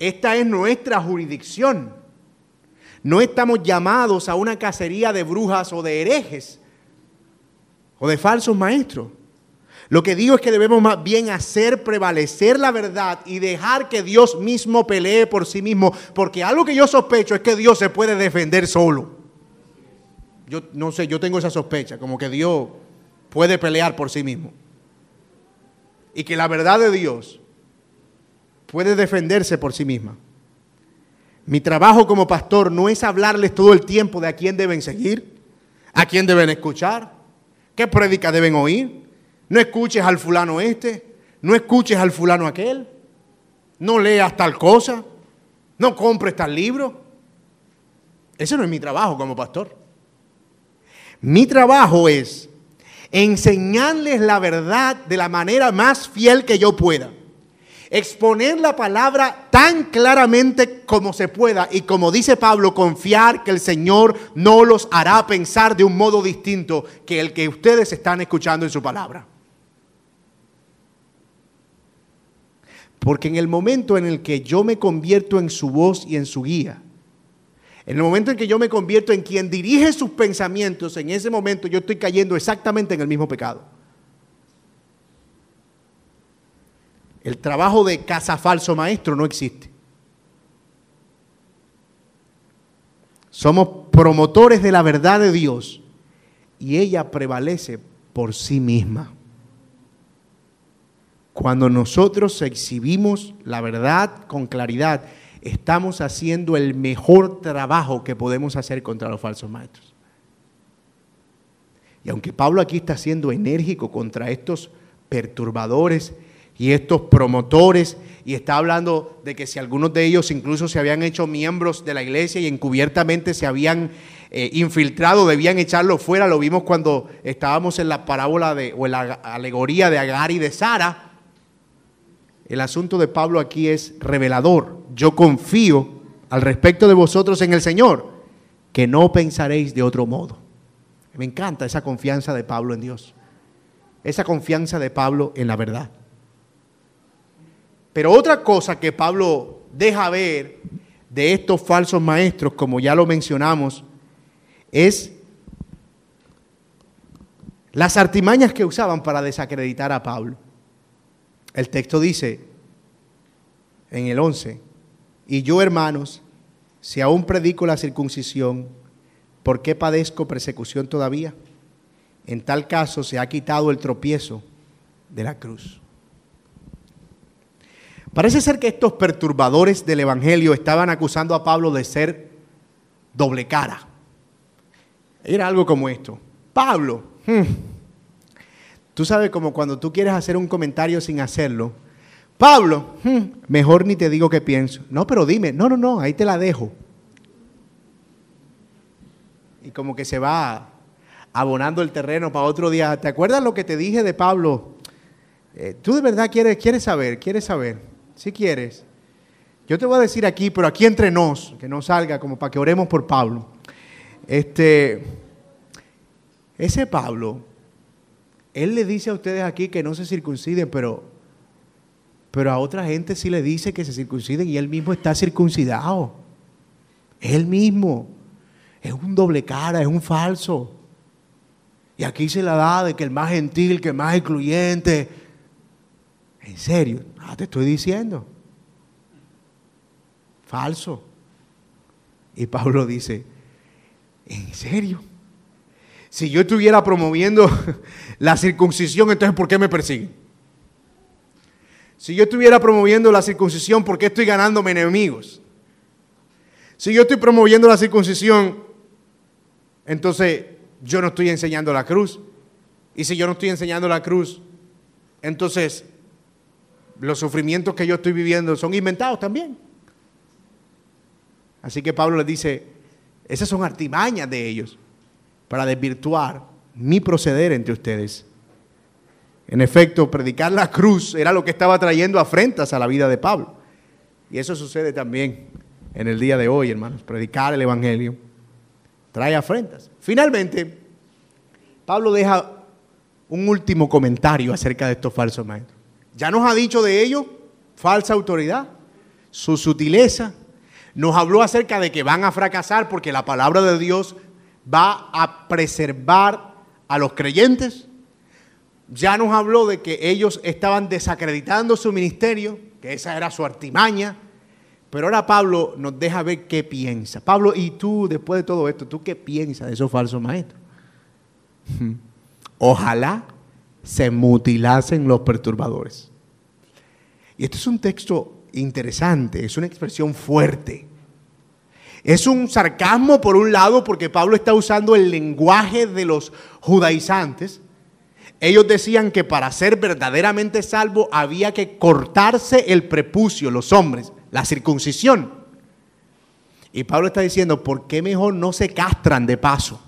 Esta es nuestra jurisdicción. No estamos llamados a una cacería de brujas o de herejes o de falsos maestros. Lo que digo es que debemos más bien hacer prevalecer la verdad y dejar que Dios mismo pelee por sí mismo, porque algo que yo sospecho es que Dios se puede defender solo yo no sé, yo tengo esa sospecha, como que Dios puede pelear por sí mismo. Y que la verdad de Dios puede defenderse por sí misma. Mi trabajo como pastor no es hablarles todo el tiempo de a quién deben seguir, a quién deben escuchar, qué prédica deben oír. No escuches al fulano este, no escuches al fulano aquel, no leas tal cosa, no compres tal libro. Ese no es mi trabajo como pastor. Mi trabajo es enseñarles la verdad de la manera más fiel que yo pueda. Exponer la palabra tan claramente como se pueda y como dice Pablo, confiar que el Señor no los hará pensar de un modo distinto que el que ustedes están escuchando en su palabra. Porque en el momento en el que yo me convierto en su voz y en su guía, en el momento en que yo me convierto en quien dirige sus pensamientos, en ese momento yo estoy cayendo exactamente en el mismo pecado. El trabajo de casa falso maestro no existe. Somos promotores de la verdad de Dios y ella prevalece por sí misma. Cuando nosotros exhibimos la verdad con claridad, estamos haciendo el mejor trabajo que podemos hacer contra los falsos maestros. Y aunque Pablo aquí está siendo enérgico contra estos perturbadores y estos promotores, y está hablando de que si algunos de ellos incluso se habían hecho miembros de la iglesia y encubiertamente se habían eh, infiltrado, debían echarlo fuera, lo vimos cuando estábamos en la parábola de, o en la alegoría de Agar y de Sara, el asunto de Pablo aquí es revelador. Yo confío al respecto de vosotros en el Señor, que no pensaréis de otro modo. Me encanta esa confianza de Pablo en Dios, esa confianza de Pablo en la verdad. Pero otra cosa que Pablo deja ver de estos falsos maestros, como ya lo mencionamos, es las artimañas que usaban para desacreditar a Pablo. El texto dice en el 11, y yo hermanos, si aún predico la circuncisión, ¿por qué padezco persecución todavía? En tal caso se ha quitado el tropiezo de la cruz. Parece ser que estos perturbadores del Evangelio estaban acusando a Pablo de ser doble cara. Era algo como esto. Pablo, hmm, Tú sabes como cuando tú quieres hacer un comentario sin hacerlo. Pablo, hmm, mejor ni te digo qué pienso. No, pero dime, no, no, no, ahí te la dejo. Y como que se va abonando el terreno para otro día. ¿Te acuerdas lo que te dije de Pablo? Eh, tú de verdad quieres, quieres saber, quieres saber. Si quieres. Yo te voy a decir aquí, pero aquí entre nos, que no salga como para que oremos por Pablo. Este, ese Pablo él le dice a ustedes aquí que no se circunciden, pero, pero a otra gente sí le dice que se circunciden y él mismo está circuncidado. Él mismo. Es un doble cara, es un falso. Y aquí se la da de que el más gentil, que el más incluyente. En serio, ah, te estoy diciendo. Falso. Y Pablo dice, ¿en serio? Si yo estuviera promoviendo la circuncisión, entonces ¿por qué me persiguen? Si yo estuviera promoviendo la circuncisión, ¿por qué estoy ganándome enemigos? Si yo estoy promoviendo la circuncisión, entonces yo no estoy enseñando la cruz. Y si yo no estoy enseñando la cruz, entonces los sufrimientos que yo estoy viviendo son inventados también. Así que Pablo les dice, esas son artimañas de ellos para desvirtuar mi proceder entre ustedes. En efecto, predicar la cruz era lo que estaba trayendo afrentas a la vida de Pablo. Y eso sucede también en el día de hoy, hermanos. Predicar el Evangelio trae afrentas. Finalmente, Pablo deja un último comentario acerca de estos falsos maestros. Ya nos ha dicho de ellos falsa autoridad, su sutileza. Nos habló acerca de que van a fracasar porque la palabra de Dios va a preservar a los creyentes. Ya nos habló de que ellos estaban desacreditando su ministerio, que esa era su artimaña. Pero ahora Pablo nos deja ver qué piensa. Pablo, ¿y tú después de todo esto, tú qué piensas de esos falsos maestros? Ojalá se mutilasen los perturbadores. Y este es un texto interesante, es una expresión fuerte. Es un sarcasmo por un lado porque Pablo está usando el lenguaje de los judaizantes. Ellos decían que para ser verdaderamente salvo había que cortarse el prepucio, los hombres, la circuncisión. Y Pablo está diciendo, ¿por qué mejor no se castran de paso?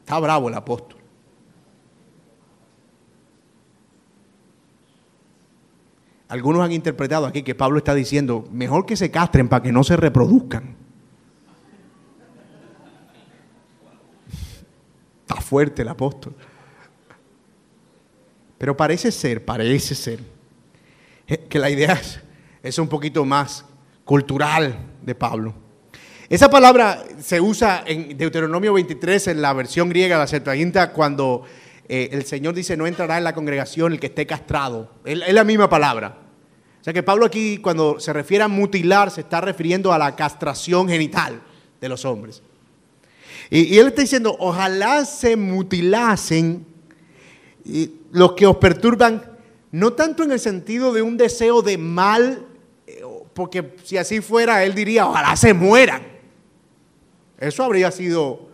Está bravo el apóstol. Algunos han interpretado aquí que Pablo está diciendo, mejor que se castren para que no se reproduzcan. Está fuerte el apóstol. Pero parece ser, parece ser, que la idea es, un poquito más cultural de Pablo. Esa palabra se usa en Deuteronomio 23 en la versión griega de la Septuaginta cuando eh, el Señor dice no entrará en la congregación el que esté castrado. Es, la misma palabra. O sea que Pablo aquí cuando se refiere a mutilar se está refiriendo a la castración genital de los hombres. Y, y él está diciendo, ojalá se mutilasen los que os perturban, no tanto en el sentido de un deseo de mal, eh, porque si así fuera, él diría, ojalá se mueran. Eso habría sido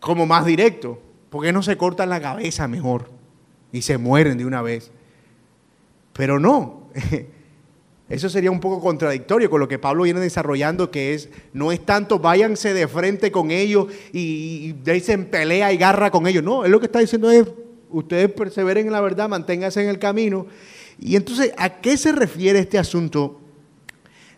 como más directo. ¿Por qué no se cortan la cabeza mejor y se mueren de una vez? Pero no. Eso sería un poco contradictorio con lo que Pablo viene desarrollando, que es, no es tanto váyanse de frente con ellos y, y dicen pelea y garra con ellos. No, él lo que está diciendo es, ustedes perseveren en la verdad, manténganse en el camino. Y entonces, ¿a qué se refiere este asunto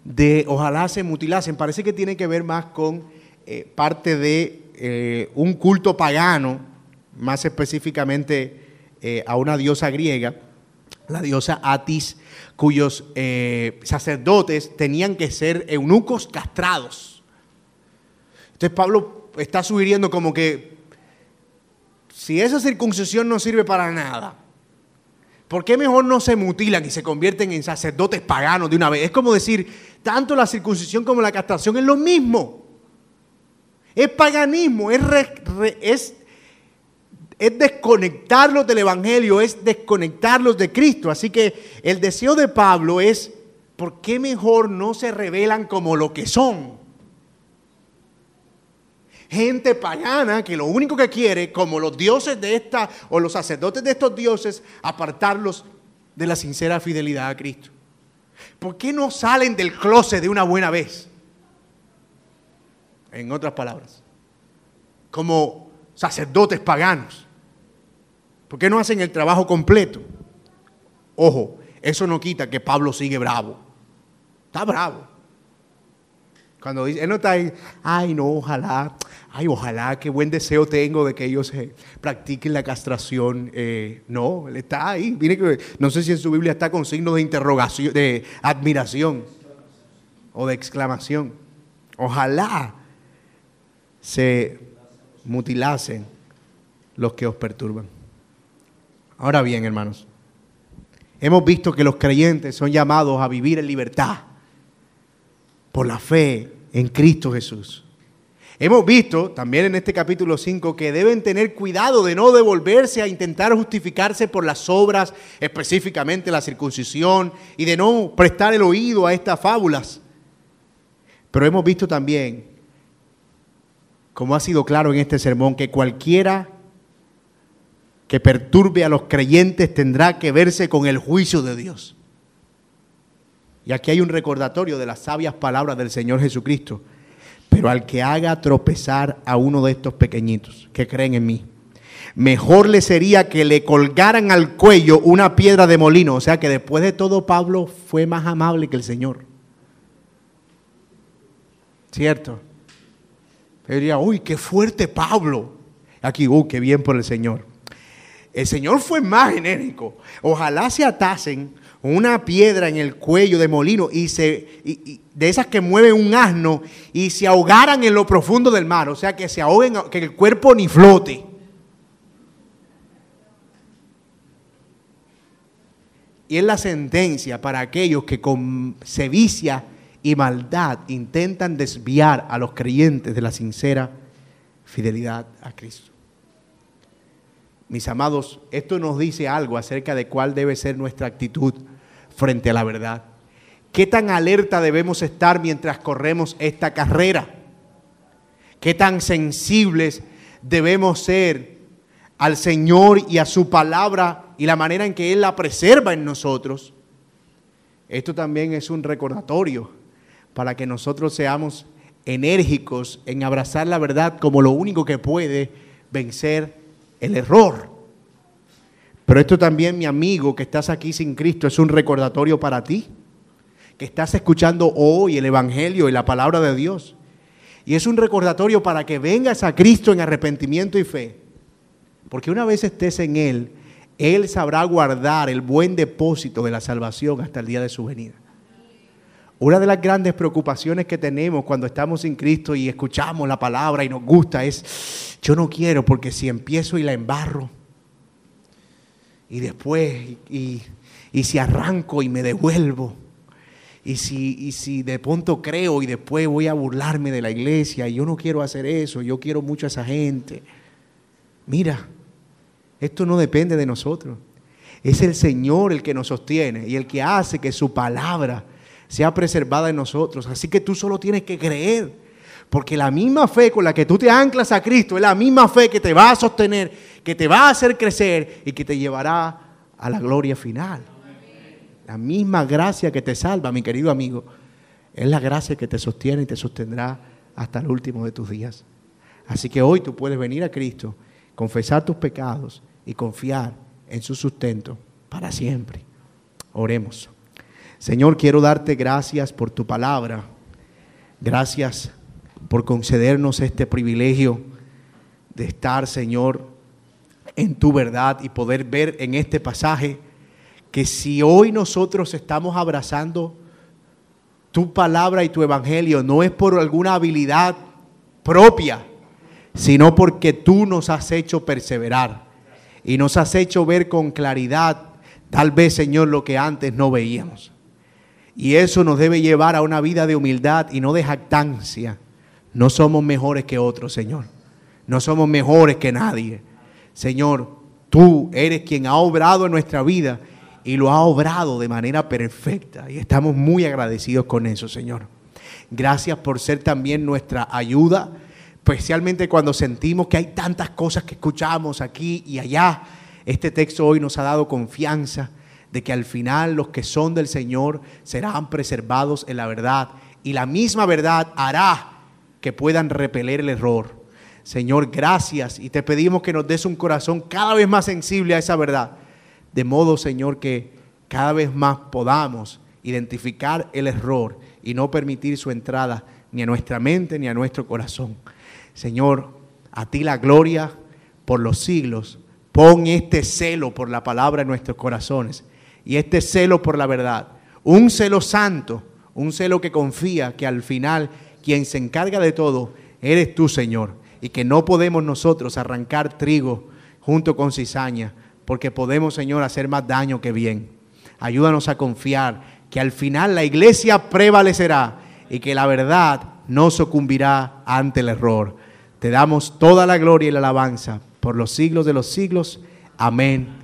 de ojalá se mutilasen? Parece que tiene que ver más con eh, parte de eh, un culto pagano, más específicamente eh, a una diosa griega, la diosa Atis, cuyos sacerdotes tenían que ser eunucos castrados. Entonces Pablo está sugiriendo como que si esa circuncisión no sirve para nada, ¿por qué mejor no se mutilan y se convierten en sacerdotes paganos de una vez? Es como decir, tanto la circuncisión como la castración es lo mismo. Es paganismo, es, es desconectarlos del Evangelio, es desconectarlos de Cristo. Así que el deseo de Pablo es, ¿por qué mejor no se revelan como lo que son? gente pagana que lo único que quiere, como los dioses de esta o los sacerdotes de estos dioses, apartarlos de la sincera fidelidad a Cristo. ¿Por qué no salen del closet de una buena vez? En otras palabras, como sacerdotes paganos. ¿Por qué no hacen el trabajo completo? Ojo, eso no quita que Pablo sigue bravo. Está bravo. Cuando dice, él no está ahí, ay no, ojalá, ay ojalá, qué buen deseo tengo de que ellos eh, practiquen la castración. Eh, no, él está ahí. Mire que no sé si en su Biblia está con signos de interrogación, de admiración o de exclamación. Ojalá se mutilasen los que os perturban. Ahora bien, hermanos, hemos visto que los creyentes son llamados a vivir en libertad por la fe en Cristo Jesús. Hemos visto también en este capítulo 5 que deben tener cuidado de no devolverse a intentar justificarse por las obras, específicamente la circuncisión, y de no prestar el oído a estas fábulas. Pero hemos visto también, como ha sido claro en este sermón, que cualquiera que perturbe a los creyentes tendrá que verse con el juicio de Dios. Y aquí hay un recordatorio de las sabias palabras del Señor Jesucristo. Pero al que haga tropezar a uno de estos pequeñitos que creen en mí, mejor le sería que le colgaran al cuello una piedra de molino. O sea que después de todo Pablo fue más amable que el Señor. ¿Cierto? Yo diría, uy, qué fuerte Pablo. Aquí, uy, qué bien por el Señor. El Señor fue más genérico. Ojalá se atasen una piedra en el cuello de molino y se de esas que mueven un asno y se ahogaran en lo profundo del mar, o sea, que se ahoguen, que el cuerpo ni flote. Y es la sentencia para aquellos que con sevicia y maldad intentan desviar a los creyentes de la sincera fidelidad a Cristo. Mis amados, esto nos dice algo acerca de cuál debe ser nuestra actitud frente a la verdad. ¿Qué tan alerta debemos estar mientras corremos esta carrera? ¿Qué tan sensibles debemos ser al Señor y a su palabra y la manera en que Él la preserva en nosotros? Esto también es un recordatorio para que nosotros seamos enérgicos en abrazar la verdad como lo único que puede vencer el error. Pero esto también, mi amigo, que estás aquí sin Cristo, es un recordatorio para ti, que estás escuchando hoy el Evangelio y la palabra de Dios. Y es un recordatorio para que vengas a Cristo en arrepentimiento y fe. Porque una vez estés en Él, Él sabrá guardar el buen depósito de la salvación hasta el día de su venida. Una de las grandes preocupaciones que tenemos cuando estamos sin Cristo y escuchamos la palabra y nos gusta es, yo no quiero porque si empiezo y la embarro, y después, y, si arranco y me devuelvo, y si, y si de pronto creo y después voy a burlarme de la iglesia, y yo no quiero hacer eso, yo quiero mucho a esa gente. Mira, esto no depende de nosotros. Es el Señor el que nos sostiene y el que hace que su palabra sea preservada en nosotros. Así que tú solo tienes que creer. Porque la misma fe con la que tú te anclas a Cristo es la misma fe que te va a sostener, que te va a hacer crecer y que te llevará a la gloria final. La misma gracia que te salva, mi querido amigo, es la gracia que te sostiene y te sostendrá hasta el último de tus días. Así que hoy tú puedes venir a Cristo, confesar tus pecados y confiar en su sustento para siempre. Oremos. Señor, quiero darte gracias por tu palabra. Gracias por concedernos este privilegio de estar, Señor, en tu verdad y poder ver en este pasaje que si hoy nosotros estamos abrazando tu palabra y tu evangelio, no es por alguna habilidad propia, sino porque tú nos has hecho perseverar y nos has hecho ver con claridad, tal vez, Señor, lo que antes no veíamos. Y eso nos debe llevar a una vida de humildad y no de jactancia. No somos mejores que otros, Señor. No somos mejores que nadie. Señor, tú eres quien ha obrado en nuestra vida y lo ha obrado de manera perfecta. Y estamos muy agradecidos con eso, Señor. Gracias por ser también nuestra ayuda, especialmente cuando sentimos que hay tantas cosas que escuchamos aquí y allá. Este texto hoy nos ha dado confianza de que al final los que son del Señor serán preservados en la verdad y la misma verdad hará que puedan repeler el error. Señor, gracias y te pedimos que nos des un corazón cada vez más sensible a esa verdad, de modo, Señor, que cada vez más podamos identificar el error y no permitir su entrada ni a nuestra mente ni a nuestro corazón. Señor, a ti la gloria por los siglos. Pon este celo por la palabra en nuestros corazones y este celo por la verdad. Un celo santo, un celo que confía que al final quien se encarga de todo eres tú, Señor, y que no podemos nosotros arrancar trigo junto con cizaña, porque podemos, Señor, hacer más daño que bien. Ayúdanos a confiar que al final la iglesia prevalecerá y que la verdad no sucumbirá ante el error. Te damos toda la gloria y la alabanza por los siglos de los siglos. Amén